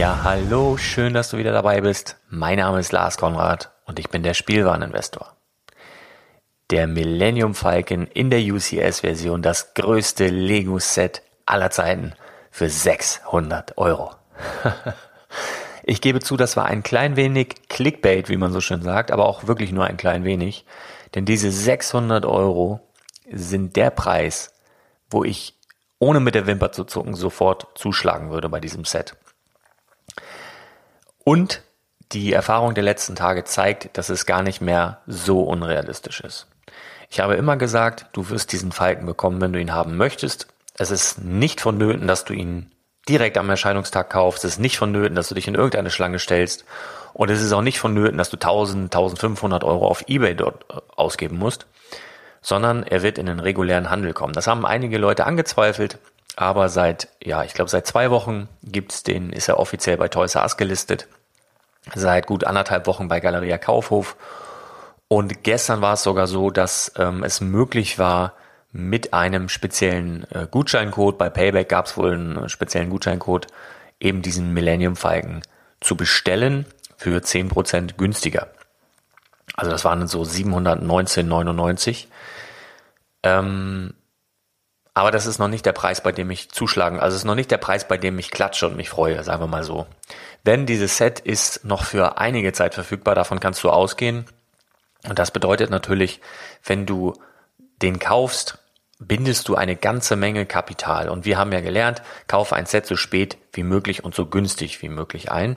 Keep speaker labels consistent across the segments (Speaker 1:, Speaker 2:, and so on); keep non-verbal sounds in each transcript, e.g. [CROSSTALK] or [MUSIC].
Speaker 1: Ja, hallo, schön, dass du wieder dabei bist. Mein Name ist Lars Konrad und ich bin der Spielwareninvestor. Der Millennium Falcon in der UCS-Version, das größte Lego-Set aller Zeiten für 600 Euro. [LAUGHS] ich gebe zu, das war ein klein wenig Clickbait, wie man so schön sagt, aber auch wirklich nur ein klein wenig. Denn diese 600 Euro sind der Preis, wo ich ohne mit der Wimper zu zucken sofort zuschlagen würde bei diesem Set. Und die Erfahrung der letzten Tage zeigt, dass es gar nicht mehr so unrealistisch ist. Ich habe immer gesagt, du wirst diesen Falken bekommen, wenn du ihn haben möchtest. Es ist nicht vonnöten, dass du ihn direkt am Erscheinungstag kaufst. Es ist nicht vonnöten, dass du dich in irgendeine Schlange stellst. Und es ist auch nicht vonnöten, dass du 1000, 1500 Euro auf Ebay dort äh, ausgeben musst, sondern er wird in den regulären Handel kommen. Das haben einige Leute angezweifelt. Aber seit, ja, ich glaube seit zwei Wochen gibt's den, ist er offiziell bei Toys R Us gelistet. Seit gut anderthalb Wochen bei Galeria Kaufhof. Und gestern war es sogar so, dass ähm, es möglich war, mit einem speziellen äh, Gutscheincode, bei Payback gab es wohl einen speziellen Gutscheincode, eben diesen Millennium Falken zu bestellen für 10% günstiger. Also das waren so 719,99. Ähm, aber das ist noch nicht der Preis, bei dem ich zuschlagen. Also es ist noch nicht der Preis, bei dem ich klatsche und mich freue, sagen wir mal so. Denn dieses Set ist noch für einige Zeit verfügbar, davon kannst du ausgehen.
Speaker 2: Und das bedeutet natürlich, wenn du den kaufst, bindest du eine ganze Menge Kapital. Und wir haben ja gelernt, kaufe ein Set so spät wie möglich und so günstig wie möglich ein.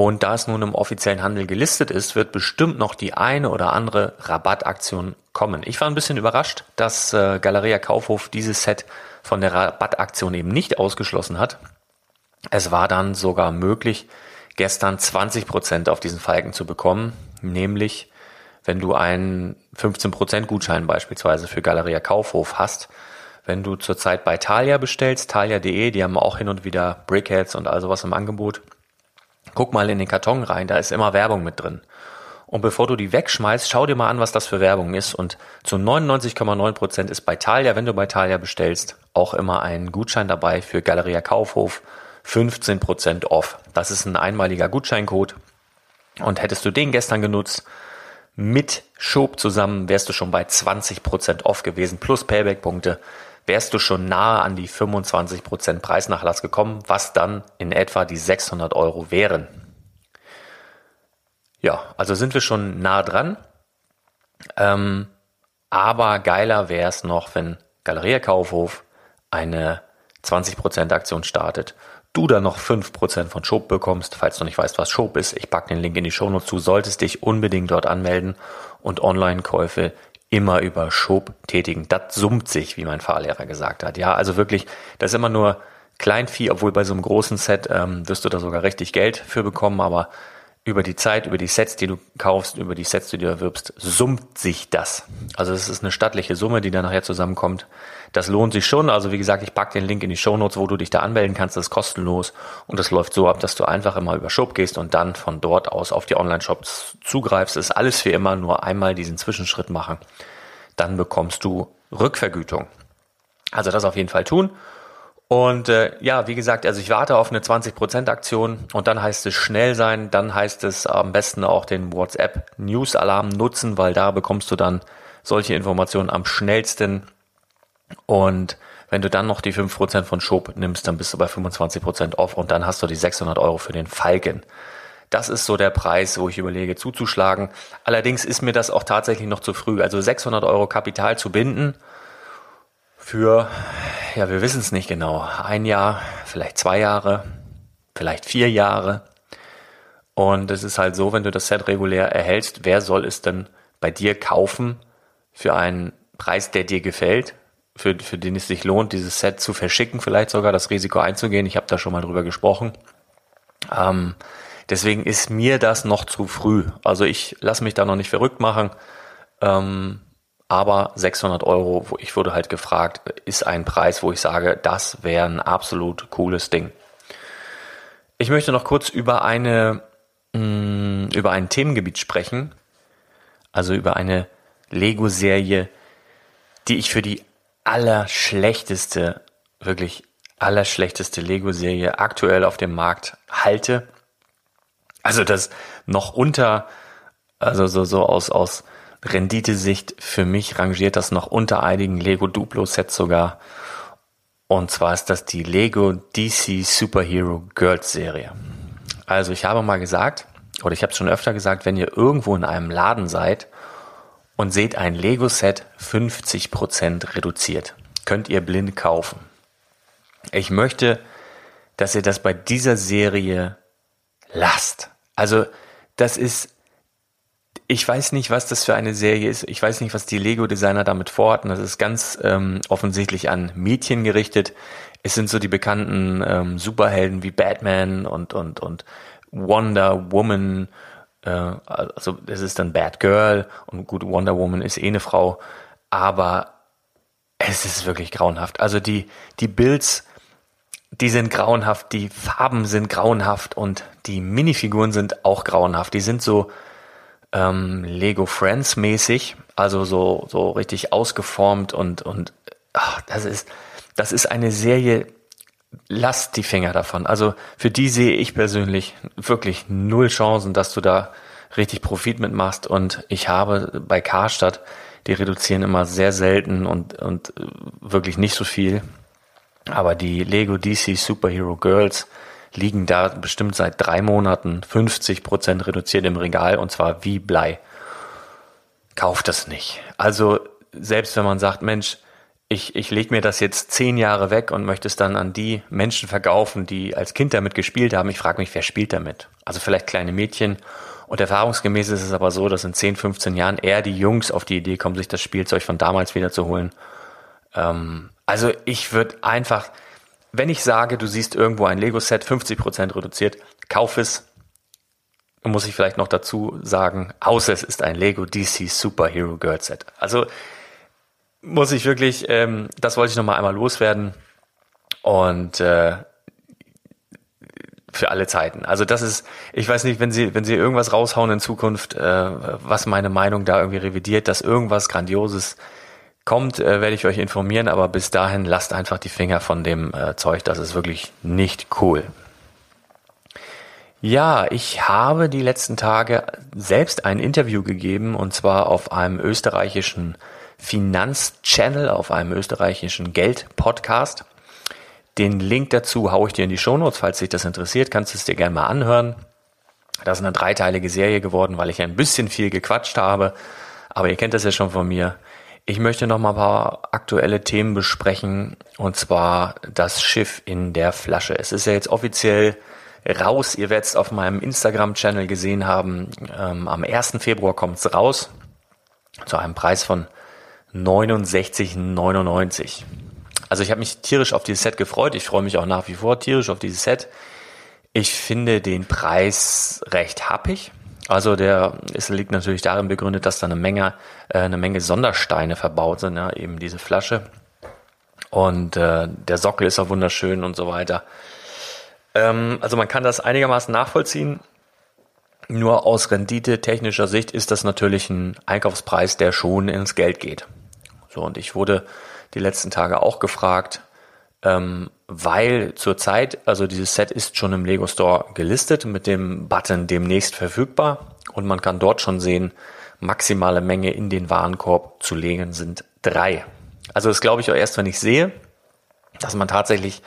Speaker 2: Und da es nun im offiziellen Handel gelistet ist, wird bestimmt noch die eine oder andere Rabattaktion kommen. Ich war ein bisschen überrascht, dass äh, Galeria Kaufhof dieses Set von der Rabattaktion eben nicht ausgeschlossen hat. Es war dann sogar möglich, gestern 20% auf diesen Falken zu bekommen, nämlich wenn du einen 15% Gutschein beispielsweise für Galeria Kaufhof hast. Wenn du zurzeit bei Thalia bestellst, thalia.de, die haben auch hin und wieder Brickheads und all sowas im Angebot, guck mal in den Karton rein, da ist immer Werbung mit drin. Und bevor du die wegschmeißt, schau dir mal an, was das für Werbung ist. Und zu 99,9% ist bei Thalia, wenn du bei Thalia bestellst, auch immer ein Gutschein dabei für Galeria Kaufhof. 15% off. Das ist ein einmaliger Gutscheincode. Und hättest du den gestern genutzt, mit Schob zusammen, wärst du schon bei 20% off gewesen, plus Payback-Punkte, wärst du schon nahe an die 25% Preisnachlass gekommen, was dann in etwa die 600 Euro wären. Ja, also sind wir schon nah dran. Ähm, aber geiler wäre es noch, wenn Galeria Kaufhof eine 20% Aktion startet. Du dann noch 5% von Schob bekommst, falls du nicht weißt, was Schob ist. Ich packe den Link in die Shownotes zu, solltest dich unbedingt dort anmelden und Online-Käufe immer über Schob tätigen. Das summt sich, wie mein Fahrlehrer gesagt hat. Ja, also wirklich, das ist immer nur Kleinvieh, obwohl bei so einem großen Set ähm, wirst du da sogar richtig Geld für bekommen, aber über die Zeit, über die Sets, die du kaufst, über die Sets, die du erwirbst, summt sich das. Also es ist eine stattliche Summe, die dann nachher zusammenkommt. Das lohnt sich schon. Also wie gesagt, ich packe den Link in die Show Notes, wo du dich da anmelden kannst. Das ist kostenlos und das läuft so ab, dass du einfach immer über Shop gehst und dann von dort aus auf die Online-Shops zugreifst. Das ist alles für immer nur einmal diesen Zwischenschritt machen. Dann bekommst du Rückvergütung. Also das auf jeden Fall tun. Und äh, ja, wie gesagt, also ich warte auf eine 20% Aktion und dann heißt es schnell sein, dann heißt es am besten auch den WhatsApp News Alarm nutzen, weil da bekommst du dann solche Informationen am schnellsten. Und wenn du dann noch die 5% von Schob nimmst, dann bist du bei 25% off und dann hast du die 600 Euro für den Falken. Das ist so der Preis, wo ich überlege zuzuschlagen. Allerdings ist mir das auch tatsächlich noch zu früh. Also 600 Euro Kapital zu binden für, ja, wir wissen es nicht genau, ein Jahr, vielleicht zwei Jahre, vielleicht vier Jahre. Und es ist halt so, wenn du das Set regulär erhältst, wer soll es denn bei dir kaufen für einen Preis, der dir gefällt, für, für den es sich lohnt, dieses Set zu verschicken, vielleicht sogar das Risiko einzugehen. Ich habe da schon mal drüber gesprochen. Ähm, deswegen ist mir das noch zu früh. Also ich lasse mich da noch nicht verrückt machen. Ähm, aber 600 Euro, wo ich wurde halt gefragt, ist ein Preis, wo ich sage, das wäre ein absolut cooles Ding. Ich möchte noch kurz über eine, mh, mm, über ein Themengebiet sprechen. Also über eine Lego-Serie, die ich für die allerschlechteste, wirklich allerschlechteste Lego-Serie aktuell auf dem Markt halte. Also das noch unter, also so, so aus, aus Renditesicht für mich rangiert das noch unter einigen Lego Duplo Sets sogar. Und zwar ist das die Lego DC Superhero Girls Serie. Also ich habe mal gesagt, oder ich habe es schon öfter gesagt, wenn ihr irgendwo in einem Laden seid und seht ein Lego Set 50% reduziert, könnt ihr blind kaufen. Ich möchte, dass ihr das bei dieser Serie lasst. Also das ist ich weiß nicht, was das für eine Serie ist. Ich weiß nicht, was die Lego-Designer damit vorhatten. Das ist ganz ähm, offensichtlich an Mädchen gerichtet. Es sind so die bekannten ähm, Superhelden wie Batman und und und Wonder Woman. Äh, also es ist dann Batgirl und gut, Wonder Woman ist eh eine Frau, aber es ist wirklich grauenhaft. Also die die Builds, die sind grauenhaft, die Farben sind grauenhaft und die Minifiguren sind auch grauenhaft. Die sind so ähm, Lego Friends mäßig, also so, so richtig ausgeformt und, und ach, das ist, das ist eine Serie, lasst die Finger davon. Also für die sehe ich persönlich wirklich null Chancen, dass du da richtig Profit mitmachst und ich habe bei Karstadt, die reduzieren immer sehr selten und, und wirklich nicht so viel. Aber die Lego DC Superhero Girls, liegen da bestimmt seit drei Monaten 50 Prozent reduziert im Regal und zwar wie Blei. kauft das nicht. Also selbst wenn man sagt, Mensch, ich, ich lege mir das jetzt zehn Jahre weg und möchte es dann an die Menschen verkaufen, die als Kind damit gespielt haben. Ich frage mich, wer spielt damit? Also vielleicht kleine Mädchen. Und erfahrungsgemäß ist es aber so, dass in 10, 15 Jahren eher die Jungs auf die Idee kommen, sich das Spielzeug von damals wieder zu holen. Ähm, also ich würde einfach, wenn ich sage, du siehst irgendwo ein Lego-Set 50% reduziert, kauf es. Muss ich vielleicht noch dazu sagen, außer es ist ein Lego DC Superhero Girl Set. Also muss ich wirklich, ähm, das wollte ich noch mal einmal loswerden und äh, für alle Zeiten. Also das ist, ich weiß nicht, wenn Sie, wenn Sie irgendwas raushauen in Zukunft, äh, was meine Meinung da irgendwie revidiert, dass irgendwas Grandioses kommt, äh, werde ich euch informieren, aber bis dahin lasst einfach die Finger von dem äh, Zeug, das ist wirklich nicht cool. Ja, ich habe die letzten Tage selbst ein Interview gegeben und zwar auf einem österreichischen Finanzchannel, auf einem österreichischen Geld-Podcast. Den Link dazu haue ich dir in die Shownotes, falls dich das interessiert, kannst du es dir gerne mal anhören. Das ist eine dreiteilige Serie geworden, weil ich ein bisschen viel gequatscht habe. Aber ihr kennt das ja schon von mir. Ich möchte noch mal ein paar aktuelle Themen besprechen und zwar das Schiff in der Flasche. Es ist ja jetzt offiziell raus. Ihr werdet es auf meinem Instagram-Channel gesehen haben. Ähm, am 1. Februar kommt es raus zu einem Preis von 69,99. Also ich habe mich tierisch auf dieses Set gefreut. Ich freue mich auch nach wie vor tierisch auf dieses Set. Ich finde den Preis recht happig. Also der es liegt natürlich darin begründet, dass da eine Menge, äh, eine Menge Sondersteine verbaut sind, ja, eben diese Flasche. Und äh, der Sockel ist auch wunderschön und so weiter. Ähm, also man kann das einigermaßen nachvollziehen. Nur aus Rendite technischer Sicht ist das natürlich ein Einkaufspreis, der schon ins Geld geht. So, und ich wurde die letzten Tage auch gefragt, ähm, weil zurzeit, also dieses Set ist schon im Lego Store gelistet mit dem Button demnächst verfügbar und man kann dort schon sehen, maximale Menge in den Warenkorb zu legen sind drei. Also das glaube ich auch erst, wenn ich sehe, dass man tatsächlich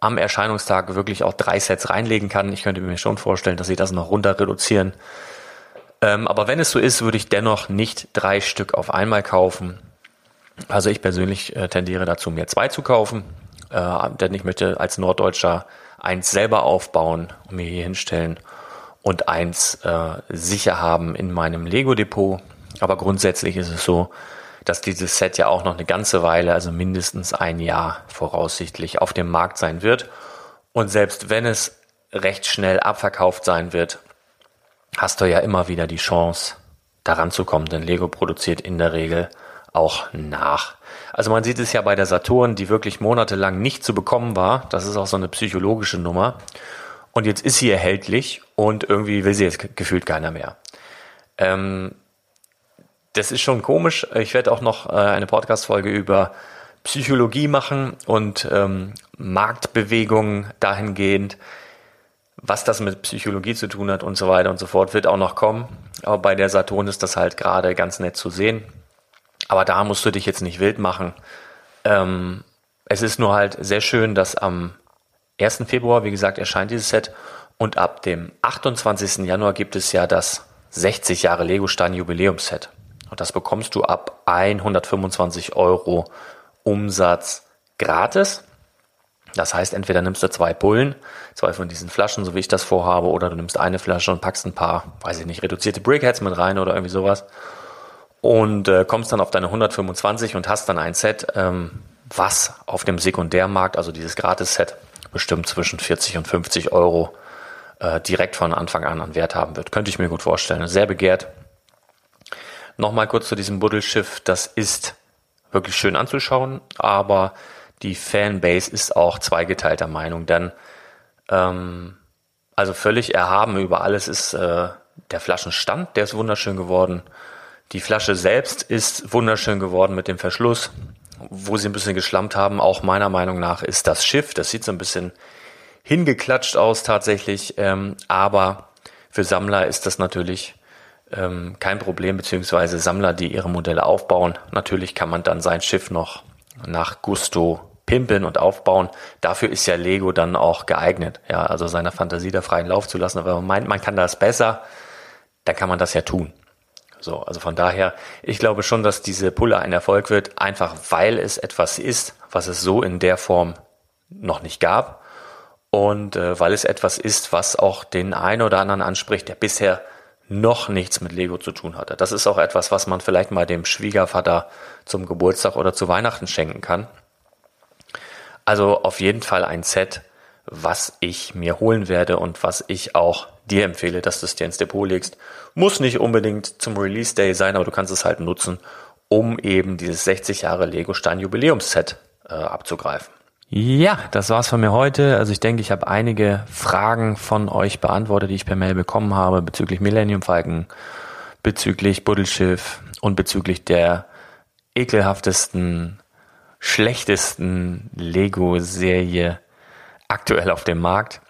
Speaker 2: am Erscheinungstag wirklich auch drei Sets reinlegen kann. Ich könnte mir schon vorstellen, dass sie das noch runter reduzieren. Ähm, aber wenn es so ist, würde ich dennoch nicht drei Stück auf einmal kaufen, also ich persönlich äh, tendiere dazu, mir zwei zu kaufen, äh, denn ich möchte als Norddeutscher eins selber aufbauen und mir hier hinstellen und eins äh, sicher haben in meinem Lego-Depot. Aber grundsätzlich ist es so, dass dieses Set ja auch noch eine ganze Weile, also mindestens ein Jahr voraussichtlich auf dem Markt sein wird. Und selbst wenn es recht schnell abverkauft sein wird, hast du ja immer wieder die Chance, daran zu kommen, denn Lego produziert in der Regel auch nach. Also man sieht es ja bei der Saturn, die wirklich monatelang nicht zu bekommen war. Das ist auch so eine psychologische Nummer. Und jetzt ist sie erhältlich und irgendwie will sie jetzt gefühlt keiner mehr. Ähm, das ist schon komisch. Ich werde auch noch äh, eine Podcast-Folge über Psychologie machen und ähm, Marktbewegungen dahingehend, was das mit Psychologie zu tun hat und so weiter und so fort, wird auch noch kommen. Aber bei der Saturn ist das halt gerade ganz nett zu sehen. Aber da musst du dich jetzt nicht wild machen. Ähm, es ist nur halt sehr schön, dass am 1. Februar, wie gesagt, erscheint dieses Set und ab dem 28. Januar gibt es ja das 60 Jahre Lego Stein Jubiläumsset. Und das bekommst du ab 125 Euro Umsatz gratis. Das heißt, entweder nimmst du zwei Pullen, zwei von diesen Flaschen, so wie ich das vorhabe, oder du nimmst eine Flasche und packst ein paar, weiß ich nicht, reduzierte Brickheads mit rein oder irgendwie sowas und äh, kommst dann auf deine 125 und hast dann ein Set, ähm, was auf dem Sekundärmarkt, also dieses Gratis-Set, bestimmt zwischen 40 und 50 Euro äh, direkt von Anfang an an Wert haben wird. Könnte ich mir gut vorstellen. Sehr begehrt. Nochmal kurz zu diesem Buddelschiff. Das ist wirklich schön anzuschauen, aber die Fanbase ist auch zweigeteilter Meinung, denn ähm, also völlig erhaben über alles ist äh, der Flaschenstand, der ist wunderschön geworden. Die Flasche selbst ist wunderschön geworden mit dem Verschluss. Wo sie ein bisschen geschlammt haben, auch meiner Meinung nach, ist das Schiff. Das sieht so ein bisschen hingeklatscht aus tatsächlich, ähm, aber für Sammler ist das natürlich ähm, kein Problem, beziehungsweise Sammler, die ihre Modelle aufbauen. Natürlich kann man dann sein Schiff noch nach Gusto pimpen und aufbauen. Dafür ist ja Lego dann auch geeignet, ja, also seiner Fantasie da freien Lauf zu lassen. Aber man meint, man kann das besser, dann kann man das ja tun. So, also von daher, ich glaube schon, dass diese Pulle ein Erfolg wird, einfach weil es etwas ist, was es so in der Form noch nicht gab und äh, weil es etwas ist, was auch den einen oder anderen anspricht, der bisher noch nichts mit Lego zu tun hatte. Das ist auch etwas, was man vielleicht mal dem Schwiegervater zum Geburtstag oder zu Weihnachten schenken kann. Also auf jeden Fall ein Set, was ich mir holen werde und was ich auch dir empfehle, dass du es dir ins Depot legst. Muss nicht unbedingt zum Release Day sein, aber du kannst es halt nutzen, um eben dieses 60 Jahre Lego Stein Jubiläumsset äh, abzugreifen. Ja, das war's von mir heute. Also ich denke, ich habe einige Fragen von euch beantwortet, die ich per Mail bekommen habe bezüglich Millennium Falcon, bezüglich Buddelschiff und bezüglich der ekelhaftesten, schlechtesten Lego-Serie aktuell auf dem Markt.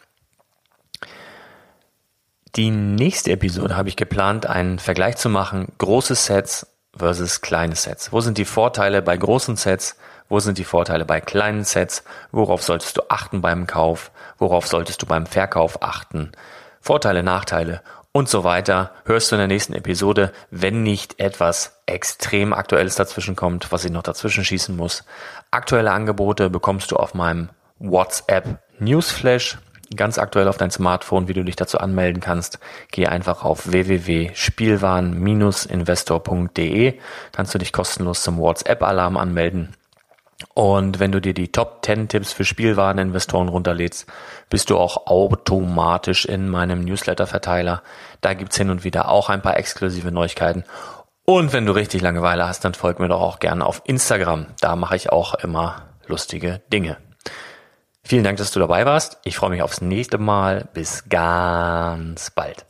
Speaker 2: Die nächste Episode habe ich geplant, einen Vergleich zu machen, große Sets versus kleine Sets. Wo sind die Vorteile bei großen Sets? Wo sind die Vorteile bei kleinen Sets? Worauf solltest du achten beim Kauf? Worauf solltest du beim Verkauf achten? Vorteile, Nachteile und so weiter hörst du in der nächsten Episode, wenn nicht etwas extrem Aktuelles dazwischen kommt, was ich noch dazwischen schießen muss. Aktuelle Angebote bekommst du auf meinem WhatsApp Newsflash ganz aktuell auf dein Smartphone, wie du dich dazu anmelden kannst. Geh einfach auf www.spielwaren-investor.de, kannst du dich kostenlos zum WhatsApp-Alarm anmelden. Und wenn du dir die Top 10 Tipps für Spielwareninvestoren runterlädst, bist du auch automatisch in meinem Newsletter-Verteiler. Da gibt's hin und wieder auch ein paar exklusive Neuigkeiten. Und wenn du richtig Langeweile hast, dann folg mir doch auch gerne auf Instagram. Da mache ich auch immer lustige Dinge. Vielen Dank, dass du dabei warst. Ich freue mich aufs nächste Mal. Bis ganz bald.